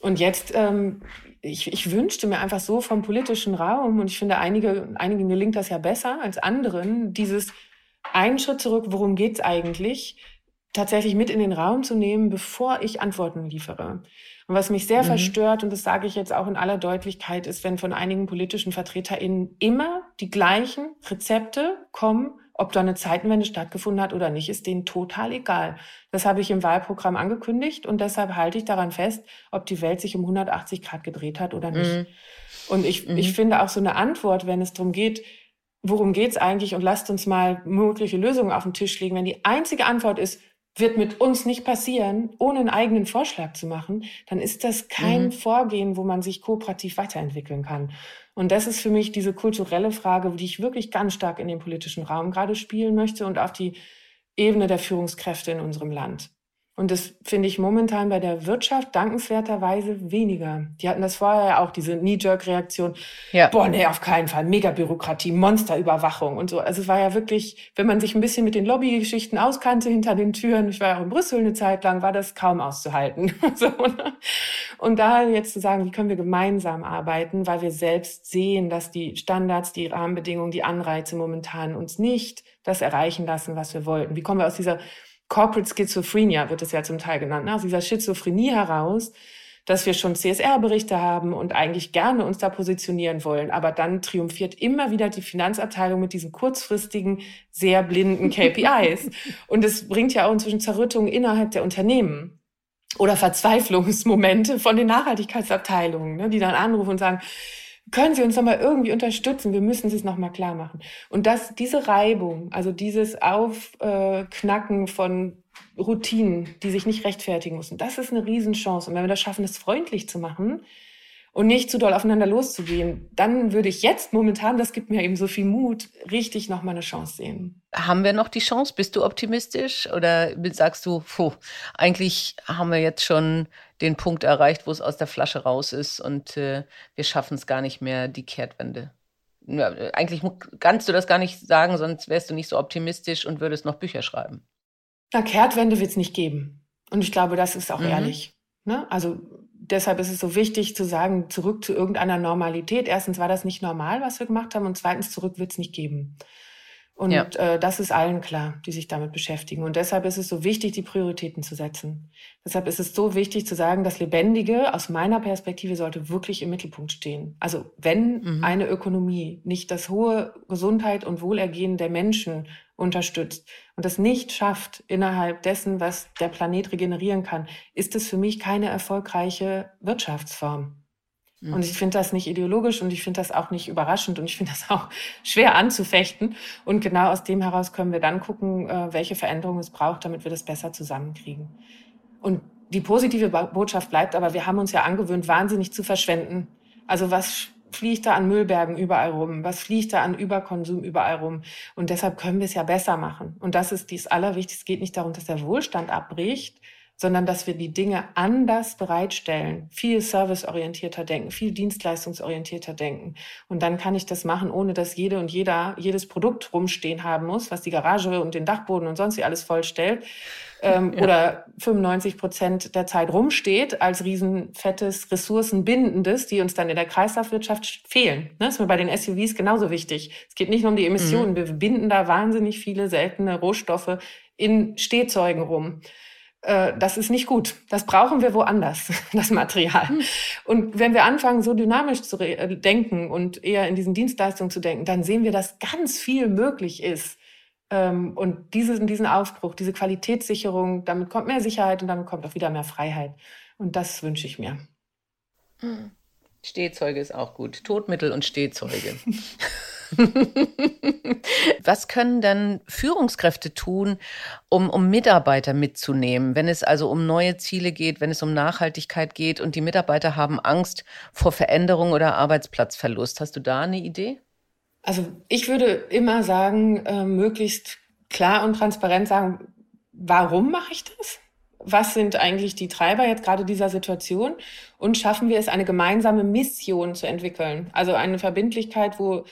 Und jetzt, ähm, ich, ich wünschte mir einfach so vom politischen Raum, und ich finde, einige, einigen gelingt das ja besser als anderen, dieses einen Schritt zurück, worum geht's eigentlich, tatsächlich mit in den Raum zu nehmen, bevor ich Antworten liefere. Und was mich sehr mhm. verstört, und das sage ich jetzt auch in aller Deutlichkeit, ist, wenn von einigen politischen VertreterInnen immer die gleichen Rezepte kommen, ob da eine Zeitenwende stattgefunden hat oder nicht, ist denen total egal. Das habe ich im Wahlprogramm angekündigt und deshalb halte ich daran fest, ob die Welt sich um 180 Grad gedreht hat oder nicht. Mhm. Und ich, mhm. ich finde auch so eine Antwort, wenn es darum geht, worum geht's eigentlich und lasst uns mal mögliche Lösungen auf den Tisch legen. Wenn die einzige Antwort ist, wird mit uns nicht passieren, ohne einen eigenen Vorschlag zu machen, dann ist das kein mhm. Vorgehen, wo man sich kooperativ weiterentwickeln kann. Und das ist für mich diese kulturelle Frage, die ich wirklich ganz stark in den politischen Raum gerade spielen möchte und auf die Ebene der Führungskräfte in unserem Land. Und das finde ich momentan bei der Wirtschaft dankenswerterweise weniger. Die hatten das vorher ja auch, diese Knee-Jerk-Reaktion. Ja. Boah, nee, auf keinen Fall. Megabürokratie, Monsterüberwachung und so. Also es war ja wirklich, wenn man sich ein bisschen mit den Lobbygeschichten auskannte hinter den Türen, ich war ja auch in Brüssel eine Zeit lang, war das kaum auszuhalten. so, ne? Und da jetzt zu sagen, wie können wir gemeinsam arbeiten, weil wir selbst sehen, dass die Standards, die Rahmenbedingungen, die Anreize momentan uns nicht das erreichen lassen, was wir wollten. Wie kommen wir aus dieser Corporate Schizophrenia wird es ja zum Teil genannt, ne? aus dieser Schizophrenie heraus, dass wir schon CSR-Berichte haben und eigentlich gerne uns da positionieren wollen. Aber dann triumphiert immer wieder die Finanzabteilung mit diesen kurzfristigen, sehr blinden KPIs. und es bringt ja auch inzwischen Zerrüttungen innerhalb der Unternehmen oder Verzweiflungsmomente von den Nachhaltigkeitsabteilungen, ne, die dann anrufen und sagen, können Sie uns noch mal irgendwie unterstützen? Wir müssen es noch mal klar machen. Und das, diese Reibung, also dieses Aufknacken von Routinen, die sich nicht rechtfertigen müssen, das ist eine Riesenchance. Und wenn wir das schaffen, es freundlich zu machen und nicht zu doll aufeinander loszugehen, dann würde ich jetzt momentan, das gibt mir eben so viel Mut, richtig noch mal eine Chance sehen. Haben wir noch die Chance? Bist du optimistisch oder sagst du, puh, eigentlich haben wir jetzt schon den Punkt erreicht, wo es aus der Flasche raus ist und äh, wir schaffen es gar nicht mehr, die Kehrtwende. Ja, eigentlich kannst du das gar nicht sagen, sonst wärst du nicht so optimistisch und würdest noch Bücher schreiben. Na, Kehrtwende wird es nicht geben. Und ich glaube, das ist auch mhm. ehrlich. Ne? Also deshalb ist es so wichtig zu sagen, zurück zu irgendeiner Normalität. Erstens war das nicht normal, was wir gemacht haben, und zweitens zurück wird es nicht geben. Und ja. äh, das ist allen klar, die sich damit beschäftigen. Und deshalb ist es so wichtig, die Prioritäten zu setzen. Deshalb ist es so wichtig zu sagen, das Lebendige aus meiner Perspektive sollte wirklich im Mittelpunkt stehen. Also wenn mhm. eine Ökonomie nicht das hohe Gesundheit und Wohlergehen der Menschen unterstützt und das nicht schafft innerhalb dessen, was der Planet regenerieren kann, ist es für mich keine erfolgreiche Wirtschaftsform. Mhm. Und ich finde das nicht ideologisch und ich finde das auch nicht überraschend und ich finde das auch schwer anzufechten. Und genau aus dem heraus können wir dann gucken, äh, welche Veränderungen es braucht, damit wir das besser zusammenkriegen. Und die positive Botschaft bleibt aber, wir haben uns ja angewöhnt, wahnsinnig zu verschwenden. Also was fliegt da an Müllbergen überall rum? Was fliegt da an Überkonsum überall rum? Und deshalb können wir es ja besser machen. Und das ist dies Allerwichtigste. Es geht nicht darum, dass der Wohlstand abbricht, sondern dass wir die Dinge anders bereitstellen, viel serviceorientierter denken, viel dienstleistungsorientierter denken. Und dann kann ich das machen, ohne dass jede und jeder jedes Produkt rumstehen haben muss, was die Garage und den Dachboden und sonst wie alles vollstellt. Ähm, ja. Oder 95 Prozent der Zeit rumsteht als riesenfettes, ressourcenbindendes, die uns dann in der Kreislaufwirtschaft fehlen. Ne? Das ist mir bei den SUVs genauso wichtig. Es geht nicht nur um die Emissionen. Mhm. Wir binden da wahnsinnig viele seltene Rohstoffe in Stehzeugen rum. Äh, das ist nicht gut. Das brauchen wir woanders, das Material. Hm. Und wenn wir anfangen, so dynamisch zu denken und eher in diesen Dienstleistungen zu denken, dann sehen wir, dass ganz viel möglich ist, Ähm, und dieses, diesen Aufbruch, diese Qualitätssicherung, damit kommt mehr Sicherheit und damit kommt auch wieder mehr Freiheit. Und das wünsche ich mir. Stehzeuge ist auch gut. Todmittel und Stehzeuge. Was können dann Führungskräfte tun, um, um Mitarbeiter mitzunehmen, wenn es also um neue Ziele geht, wenn es um Nachhaltigkeit geht und die Mitarbeiter haben Angst vor Veränderung oder Arbeitsplatzverlust? Hast du da eine Idee? Also ich würde immer sagen, äh, möglichst klar und transparent sagen, warum mache ich das? Was sind eigentlich die Treiber jetzt gerade dieser Situation? Und schaffen wir es, eine gemeinsame Mission zu entwickeln? Also eine Verbindlichkeit, wo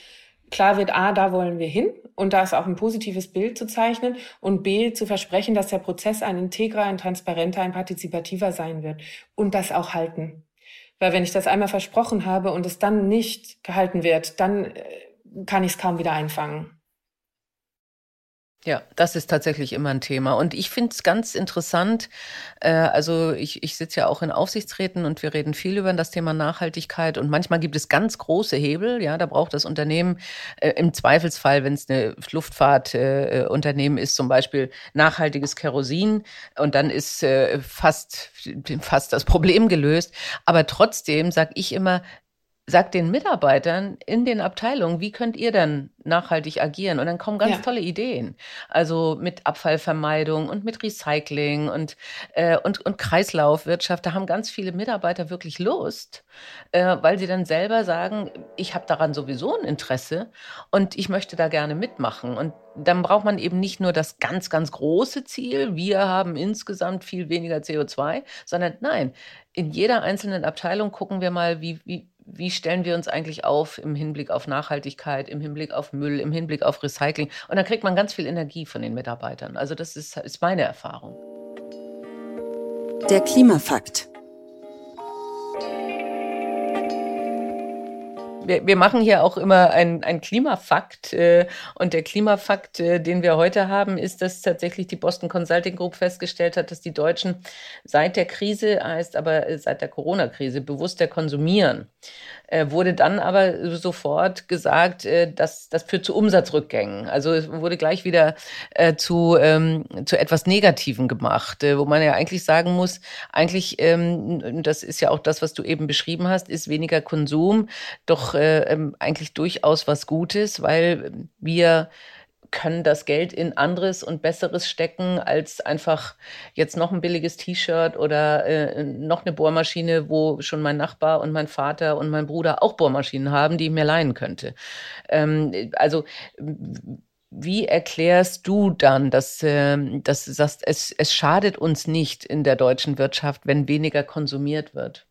klar wird, A, da wollen wir hin und da ist auch ein positives Bild zu zeichnen und B, zu versprechen, dass der Prozess ein integrer, ein transparenter, ein partizipativer sein wird und das auch halten. Weil wenn ich das einmal versprochen habe und es dann nicht gehalten wird, dann äh, kann ich es kaum wieder einfangen. Ja, das ist tatsächlich immer ein Thema. Und ich finde es ganz interessant. Äh, also ich, ich sitze ja auch in Aufsichtsräten und wir reden viel über das Thema Nachhaltigkeit. Und manchmal gibt es ganz große Hebel. Ja, da braucht das Unternehmen äh, im Zweifelsfall, wenn es eine Luftfahrtunternehmen äh, ist, zum Beispiel nachhaltiges Kerosin. Und dann ist äh, fast, fast das Problem gelöst. Aber trotzdem sage ich immer, sagt den Mitarbeitern in den Abteilungen, wie könnt ihr dann nachhaltig agieren? Und dann kommen ganz ja. tolle Ideen. Also mit Abfallvermeidung und mit Recycling und, äh, und, und Kreislaufwirtschaft. Da haben ganz viele Mitarbeiter wirklich Lust, äh, weil sie dann selber sagen, ich habe daran sowieso ein Interesse und ich möchte da gerne mitmachen. Und dann braucht man eben nicht nur das ganz, ganz große Ziel, wir haben insgesamt viel weniger CO2, sondern nein, in jeder einzelnen Abteilung gucken wir mal, wie, wie, wie stellen wir uns eigentlich auf im Hinblick auf Nachhaltigkeit, im Hinblick auf Müll, im Hinblick auf Recycling. Und da kriegt man ganz viel Energie von den Mitarbeitern. Also das ist, ist meine Erfahrung. Der Klimafakt. Wir, wir machen hier auch immer ein, ein Klimafakt. Äh, und der Klimafakt, äh, den wir heute haben, ist, dass tatsächlich die Boston Consulting Group festgestellt hat, dass die Deutschen seit der Krise, heißt aber äh, seit der Corona-Krise, bewusster konsumieren. Äh, wurde dann aber sofort gesagt, äh, dass das führt zu Umsatzrückgängen. Also es wurde gleich wieder äh, zu, ähm, zu etwas Negativen gemacht, wo man ja eigentlich sagen muss, eigentlich, ähm, das ist ja auch das, was du eben beschrieben hast, ist weniger Konsum doch äh, ähm, eigentlich durchaus was Gutes, weil wir können das Geld in anderes und Besseres stecken, als einfach jetzt noch ein billiges T-Shirt oder äh, noch eine Bohrmaschine, wo schon mein Nachbar und mein Vater und mein Bruder auch Bohrmaschinen haben, die ich mir leihen könnte. Ähm, also wie erklärst du dann, dass, äh, dass du sagst, es, es schadet uns nicht in der deutschen Wirtschaft, wenn weniger konsumiert wird?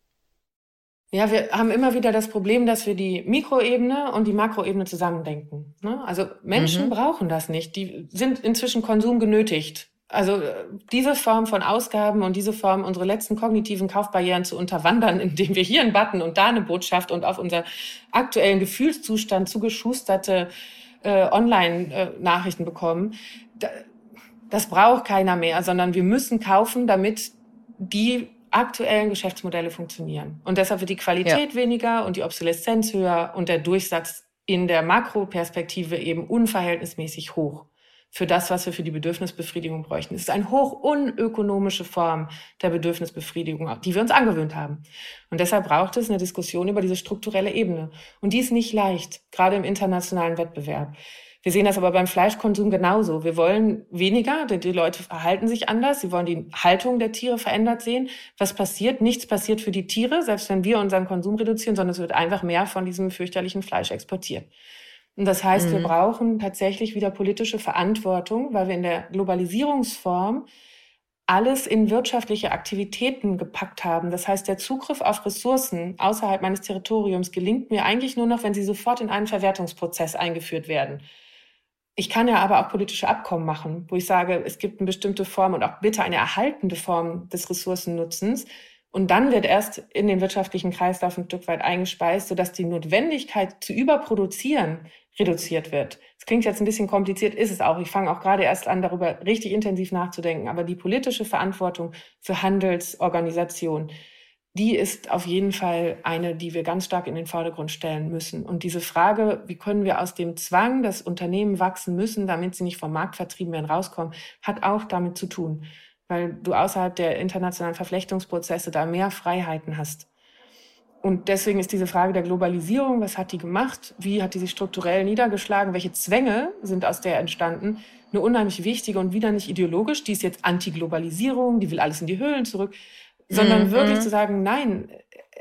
Ja, wir haben immer wieder das Problem, dass wir die Mikroebene und die Makroebene zusammendenken. Ne? Also Menschen mhm. brauchen das nicht. Die sind inzwischen Konsum genötigt. Also äh, diese Form von Ausgaben und diese Form, unsere letzten kognitiven Kaufbarrieren zu unterwandern, indem wir hier einen Button und da eine Botschaft und auf unser aktuellen Gefühlszustand zugeschusterte äh, Online-Nachrichten bekommen, das braucht keiner mehr, sondern wir müssen kaufen, damit die aktuellen Geschäftsmodelle funktionieren. Und deshalb wird die Qualität ja. weniger und die Obsoleszenz höher und der Durchsatz in der Makroperspektive eben unverhältnismäßig hoch für das, was wir für die Bedürfnisbefriedigung bräuchten. Es ist eine hoch unökonomische Form der Bedürfnisbefriedigung, die wir uns angewöhnt haben. Und deshalb braucht es eine Diskussion über diese strukturelle Ebene. Und die ist nicht leicht, gerade im internationalen Wettbewerb. Wir sehen das aber beim Fleischkonsum genauso. Wir wollen weniger, denn die Leute verhalten sich anders. Sie wollen die Haltung der Tiere verändert sehen. Was passiert? Nichts passiert für die Tiere, selbst wenn wir unseren Konsum reduzieren, sondern es wird einfach mehr von diesem fürchterlichen Fleisch exportiert. Und das heißt, mhm. wir brauchen tatsächlich wieder politische Verantwortung, weil wir in der Globalisierungsform alles in wirtschaftliche Aktivitäten gepackt haben. Das heißt, der Zugriff auf Ressourcen außerhalb meines Territoriums gelingt mir eigentlich nur noch, wenn sie sofort in einen Verwertungsprozess eingeführt werden. Ich kann ja aber auch politische Abkommen machen, wo ich sage, es gibt eine bestimmte Form und auch bitte eine erhaltende Form des Ressourcennutzens. Und dann wird erst in den wirtschaftlichen Kreislauf ein Stück weit eingespeist, sodass die Notwendigkeit zu überproduzieren reduziert wird. Das klingt jetzt ein bisschen kompliziert, ist es auch. Ich fange auch gerade erst an, darüber richtig intensiv nachzudenken. Aber die politische Verantwortung für Handelsorganisation, die ist auf jeden Fall eine, die wir ganz stark in den Vordergrund stellen müssen. Und diese Frage, wie können wir aus dem Zwang, dass Unternehmen wachsen müssen, damit sie nicht vom Markt vertrieben werden, rauskommen, hat auch damit zu tun, weil du außerhalb der internationalen Verflechtungsprozesse da mehr Freiheiten hast. Und deswegen ist diese Frage der Globalisierung, was hat die gemacht? Wie hat die sich strukturell niedergeschlagen? Welche Zwänge sind aus der entstanden? Eine unheimlich wichtige und wieder nicht ideologisch. Die ist jetzt Anti-Globalisierung, die will alles in die Höhlen zurück sondern mhm. wirklich zu sagen, nein,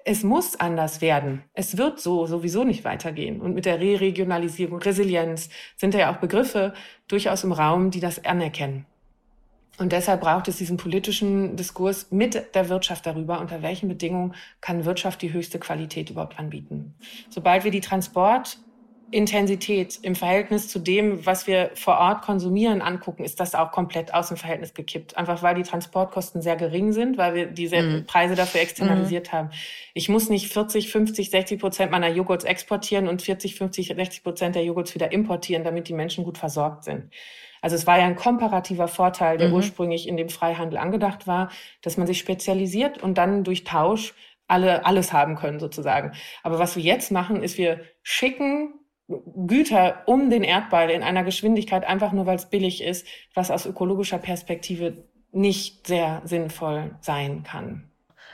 es muss anders werden. Es wird so sowieso nicht weitergehen. Und mit der Re-Regionalisierung, Resilienz sind ja auch Begriffe durchaus im Raum, die das anerkennen. Und deshalb braucht es diesen politischen Diskurs mit der Wirtschaft darüber, unter welchen Bedingungen kann Wirtschaft die höchste Qualität überhaupt anbieten. Sobald wir die Transport Intensität im Verhältnis zu dem, was wir vor Ort konsumieren, angucken, ist das auch komplett aus dem Verhältnis gekippt. Einfach weil die Transportkosten sehr gering sind, weil wir diese mhm. Preise dafür externalisiert mhm. haben. Ich muss nicht 40, 50, 60 Prozent meiner Joghurts exportieren und 40, 50, 60 Prozent der Joghurts wieder importieren, damit die Menschen gut versorgt sind. Also es war ja ein komparativer Vorteil, der mhm. ursprünglich in dem Freihandel angedacht war, dass man sich spezialisiert und dann durch Tausch alle alles haben können sozusagen. Aber was wir jetzt machen, ist wir schicken Güter um den Erdball in einer Geschwindigkeit, einfach nur weil es billig ist, was aus ökologischer Perspektive nicht sehr sinnvoll sein kann.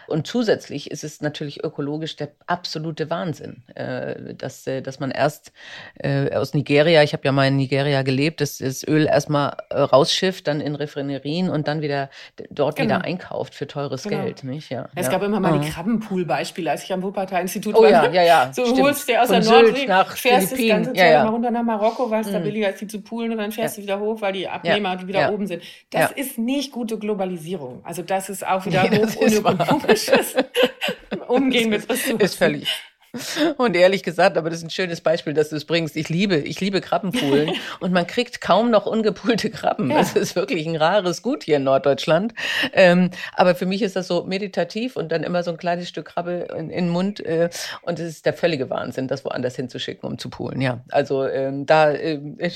Und zusätzlich ist es natürlich ökologisch der absolute Wahnsinn, äh, dass, äh, dass man erst äh, aus Nigeria, ich habe ja mal in Nigeria gelebt, dass das Öl erstmal rausschifft, dann in Refinerien und dann wieder dort genau. wieder einkauft für teures genau. Geld. Nicht? Ja, es ja. gab immer mal die Krabbenpool-Beispiele, als ich am Wuppertal-Institut oh, war. Ja, ja, ja. So Stimmt. holst du aus Von der Nordsee, nach fährst Philippinen. das ganze Zeit ja, ja. mal runter nach Marokko, weil es mhm. da billiger ist, die zu poolen und dann fährst du wieder hoch, weil die Abnehmer wieder oben sind. Das ist nicht gute Globalisierung. Also das ist auch wieder hoch unökonomisches. Umgehen mit Ressourcen. Ist völlig. Und ehrlich gesagt, aber das ist ein schönes Beispiel, dass du es bringst. Ich liebe, ich liebe Krabbenpoolen und man kriegt kaum noch ungepulte Krabben. Ja. Das ist wirklich ein rares Gut hier in Norddeutschland. Ähm, aber für mich ist das so meditativ und dann immer so ein kleines Stück Krabbe in, in den Mund. Äh, und es ist der völlige Wahnsinn, das woanders hinzuschicken, um zu poolen. Ja, also ähm, da äh,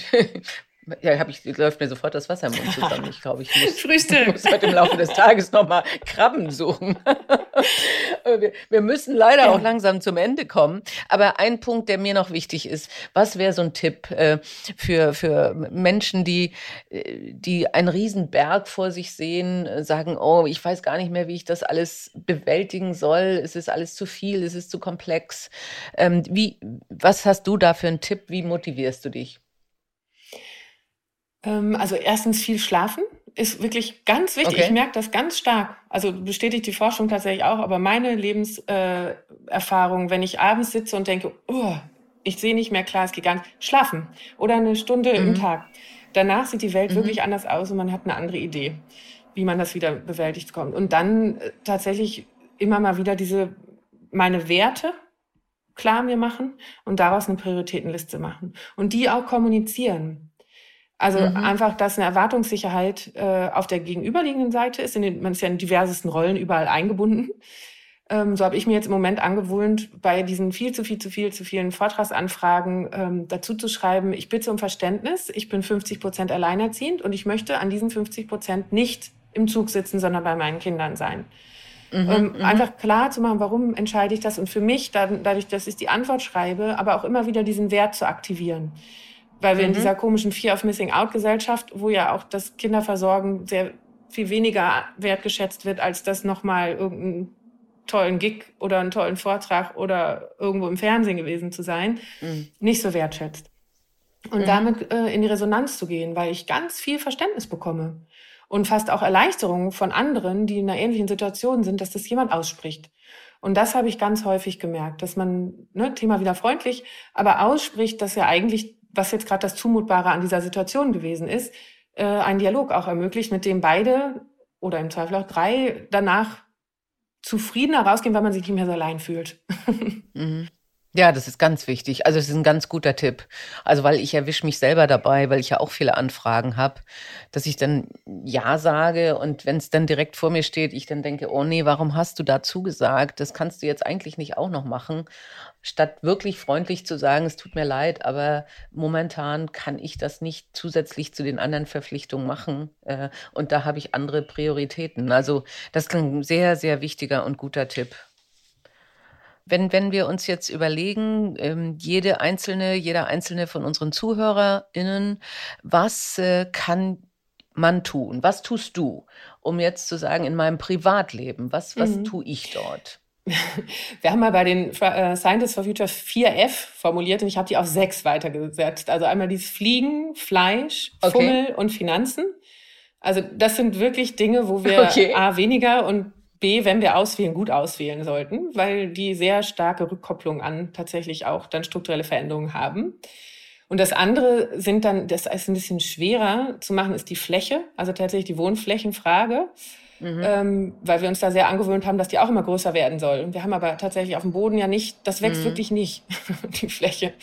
Ja, hab ich, läuft mir sofort das Wasser im Mund zusammen. Ich glaube, ich muss, Frühstück. muss heute im Laufe des Tages nochmal Krabben suchen. wir, wir, müssen leider auch langsam zum Ende kommen. Aber ein Punkt, der mir noch wichtig ist, was wäre so ein Tipp äh, für, für Menschen, die, äh, die einen riesen Berg vor sich sehen, äh, sagen, oh, ich weiß gar nicht mehr, wie ich das alles bewältigen soll. Es ist alles zu viel, es ist zu komplex. Ähm, wie, was hast du da für einen Tipp? Wie motivierst du dich? Ähm, also erstens viel schlafen ist wirklich ganz wichtig. Okay. Ich merke das ganz stark. Also bestätigt die Forschung tatsächlich auch, aber meine Lebenserfahrung, äh, wenn ich abends sitze und denke, oh, ich sehe nicht mehr klar, es geht gar nicht, schlafen oder eine Stunde mhm. im Tag. Danach sieht die Welt mhm. wirklich anders aus und man hat eine andere Idee, wie man das wieder bewältigt kommt. Und dann äh, tatsächlich immer mal wieder diese, meine Werte klar mir machen und daraus eine Prioritätenliste machen und die auch kommunizieren. Also mhm. einfach, dass eine Erwartungssicherheit äh, auf der gegenüberliegenden Seite ist. In den, man ist ja in diversesten Rollen überall eingebunden. Ähm, so habe ich mir jetzt im Moment angewöhnt, bei diesen viel zu viel zu viel zu vielen Vortragsanfragen ähm, dazu zu schreiben, ich bitte um Verständnis, ich bin 50 Prozent alleinerziehend und ich möchte an diesen 50 Prozent nicht im Zug sitzen, sondern bei meinen Kindern sein. Mhm, ähm, mhm. einfach klar zu machen, warum entscheide ich das und für mich, dadurch, dass ich die Antwort schreibe, aber auch immer wieder diesen Wert zu aktivieren. Weil wir mhm. in dieser komischen Fear of Missing Out Gesellschaft, wo ja auch das Kinderversorgen sehr viel weniger wertgeschätzt wird, als das nochmal irgendeinen tollen Gig oder einen tollen Vortrag oder irgendwo im Fernsehen gewesen zu sein, mhm. nicht so wertschätzt. Und mhm. damit äh, in die Resonanz zu gehen, weil ich ganz viel Verständnis bekomme und fast auch Erleichterungen von anderen, die in einer ähnlichen Situation sind, dass das jemand ausspricht. Und das habe ich ganz häufig gemerkt, dass man, ne, Thema wieder freundlich, aber ausspricht, dass ja eigentlich was jetzt gerade das Zumutbare an dieser Situation gewesen ist, äh, einen Dialog auch ermöglicht, mit dem beide oder im Zweifel auch drei danach zufriedener rausgehen, weil man sich nicht mehr so allein fühlt. Mhm. Ja, das ist ganz wichtig. Also es ist ein ganz guter Tipp. Also weil ich erwische mich selber dabei, weil ich ja auch viele Anfragen habe, dass ich dann Ja sage und wenn es dann direkt vor mir steht, ich dann denke, oh nee, warum hast du da zugesagt? Das kannst du jetzt eigentlich nicht auch noch machen statt wirklich freundlich zu sagen, es tut mir leid, aber momentan kann ich das nicht zusätzlich zu den anderen Verpflichtungen machen. Äh, und da habe ich andere Prioritäten. Also das ist ein sehr, sehr wichtiger und guter Tipp. Wenn, wenn wir uns jetzt überlegen, ähm, jede einzelne, jeder einzelne von unseren ZuhörerInnen, was äh, kann man tun? Was tust du, um jetzt zu sagen, in meinem Privatleben, was, was mhm. tue ich dort? Wir haben mal bei den äh, Scientists for Future 4F formuliert und ich habe die auf sechs weitergesetzt. Also einmal dieses Fliegen, Fleisch, Fummel okay. und Finanzen. Also das sind wirklich Dinge, wo wir okay. A weniger und B, wenn wir auswählen, gut auswählen sollten, weil die sehr starke Rückkopplung an tatsächlich auch dann strukturelle Veränderungen haben. Und das andere sind dann, das ist ein bisschen schwerer zu machen, ist die Fläche, also tatsächlich die Wohnflächenfrage. Mhm. Ähm, weil wir uns da sehr angewöhnt haben, dass die auch immer größer werden soll. Und wir haben aber tatsächlich auf dem Boden ja nicht, das wächst mhm. wirklich nicht, die Fläche.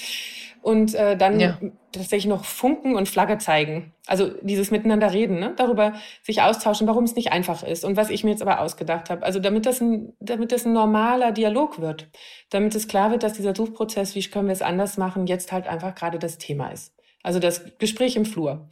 Und äh, dann ja. tatsächlich noch Funken und Flagge zeigen. Also dieses Miteinander reden, ne? darüber sich austauschen, warum es nicht einfach ist und was ich mir jetzt aber ausgedacht habe. Also damit das, ein, damit das ein normaler Dialog wird. Damit es klar wird, dass dieser Suchprozess, wie können wir es anders machen, jetzt halt einfach gerade das Thema ist. Also das Gespräch im Flur.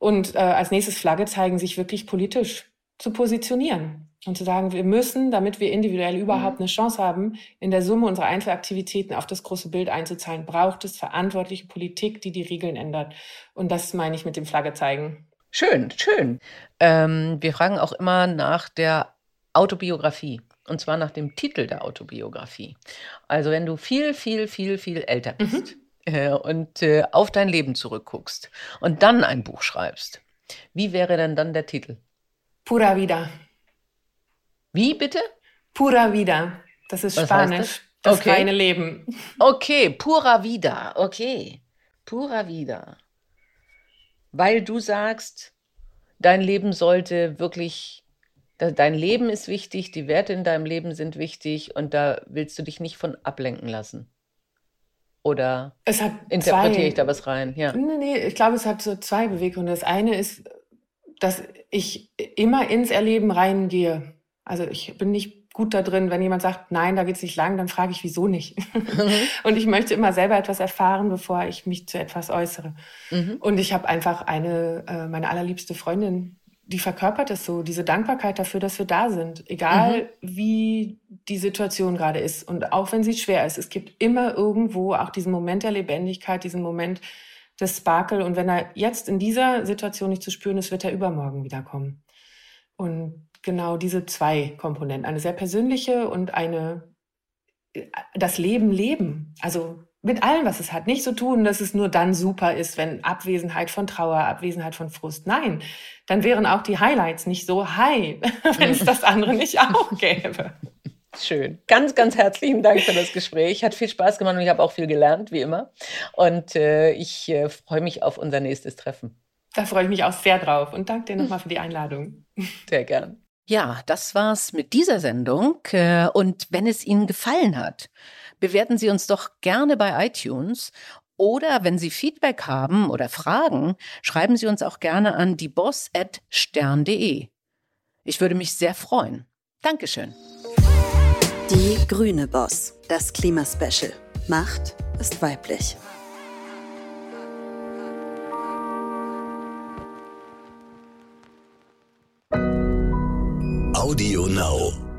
Und äh, als nächstes Flagge zeigen, sich wirklich politisch zu positionieren und zu sagen, wir müssen, damit wir individuell überhaupt mhm. eine Chance haben, in der Summe unserer Einzelaktivitäten auf das große Bild einzuzahlen, braucht es verantwortliche Politik, die die Regeln ändert. Und das meine ich mit dem Flagge zeigen. Schön, schön. Ähm, wir fragen auch immer nach der Autobiografie. Und zwar nach dem Titel der Autobiografie. Also wenn du viel, viel, viel, viel älter mhm. bist mhm. äh, und äh, auf dein Leben zurückguckst und dann ein Buch schreibst, wie wäre denn dann der Titel? Pura vida. Wie bitte? Pura vida. Das ist Was Spanisch. Das, das okay. reine Leben. Okay, pura vida. Okay. Pura vida. Weil du sagst, dein Leben sollte wirklich, dein Leben ist wichtig, die Werte in deinem Leben sind wichtig und da willst du dich nicht von ablenken lassen. Oder interpretiere zwei, ich da was rein? Ja. Nee, nee, ich glaube, es hat so zwei Beweggründe. Das eine ist, dass ich immer ins Erleben reingehe. Also ich bin nicht gut da drin, wenn jemand sagt, nein, da geht's nicht lang, dann frage ich, wieso nicht. Mhm. und ich möchte immer selber etwas erfahren, bevor ich mich zu etwas äußere. Mhm. Und ich habe einfach eine, äh, meine allerliebste Freundin, die verkörpert es so, diese Dankbarkeit dafür, dass wir da sind, egal mhm. wie die Situation gerade ist und auch wenn sie schwer ist. Es gibt immer irgendwo auch diesen Moment der Lebendigkeit, diesen Moment, das Sparkle. Und wenn er jetzt in dieser Situation nicht zu spüren ist, wird er übermorgen wiederkommen. Und genau diese zwei Komponenten, eine sehr persönliche und eine, das Leben leben. Also mit allem, was es hat. Nicht so tun, dass es nur dann super ist, wenn Abwesenheit von Trauer, Abwesenheit von Frust. Nein, dann wären auch die Highlights nicht so high, wenn es das andere nicht auch gäbe. Schön. Ganz, ganz herzlichen Dank für das Gespräch. Hat viel Spaß gemacht und ich habe auch viel gelernt, wie immer. Und äh, ich äh, freue mich auf unser nächstes Treffen. Da freue ich mich auch sehr drauf und danke dir nochmal für die Einladung. Sehr gern. Ja, das war's mit dieser Sendung. Äh, und wenn es Ihnen gefallen hat, bewerten Sie uns doch gerne bei iTunes oder wenn Sie Feedback haben oder Fragen, schreiben Sie uns auch gerne an dieboss.stern.de. Ich würde mich sehr freuen. Dankeschön. Die grüne Boss, das Klimaspecial. Macht ist weiblich. Audio Now.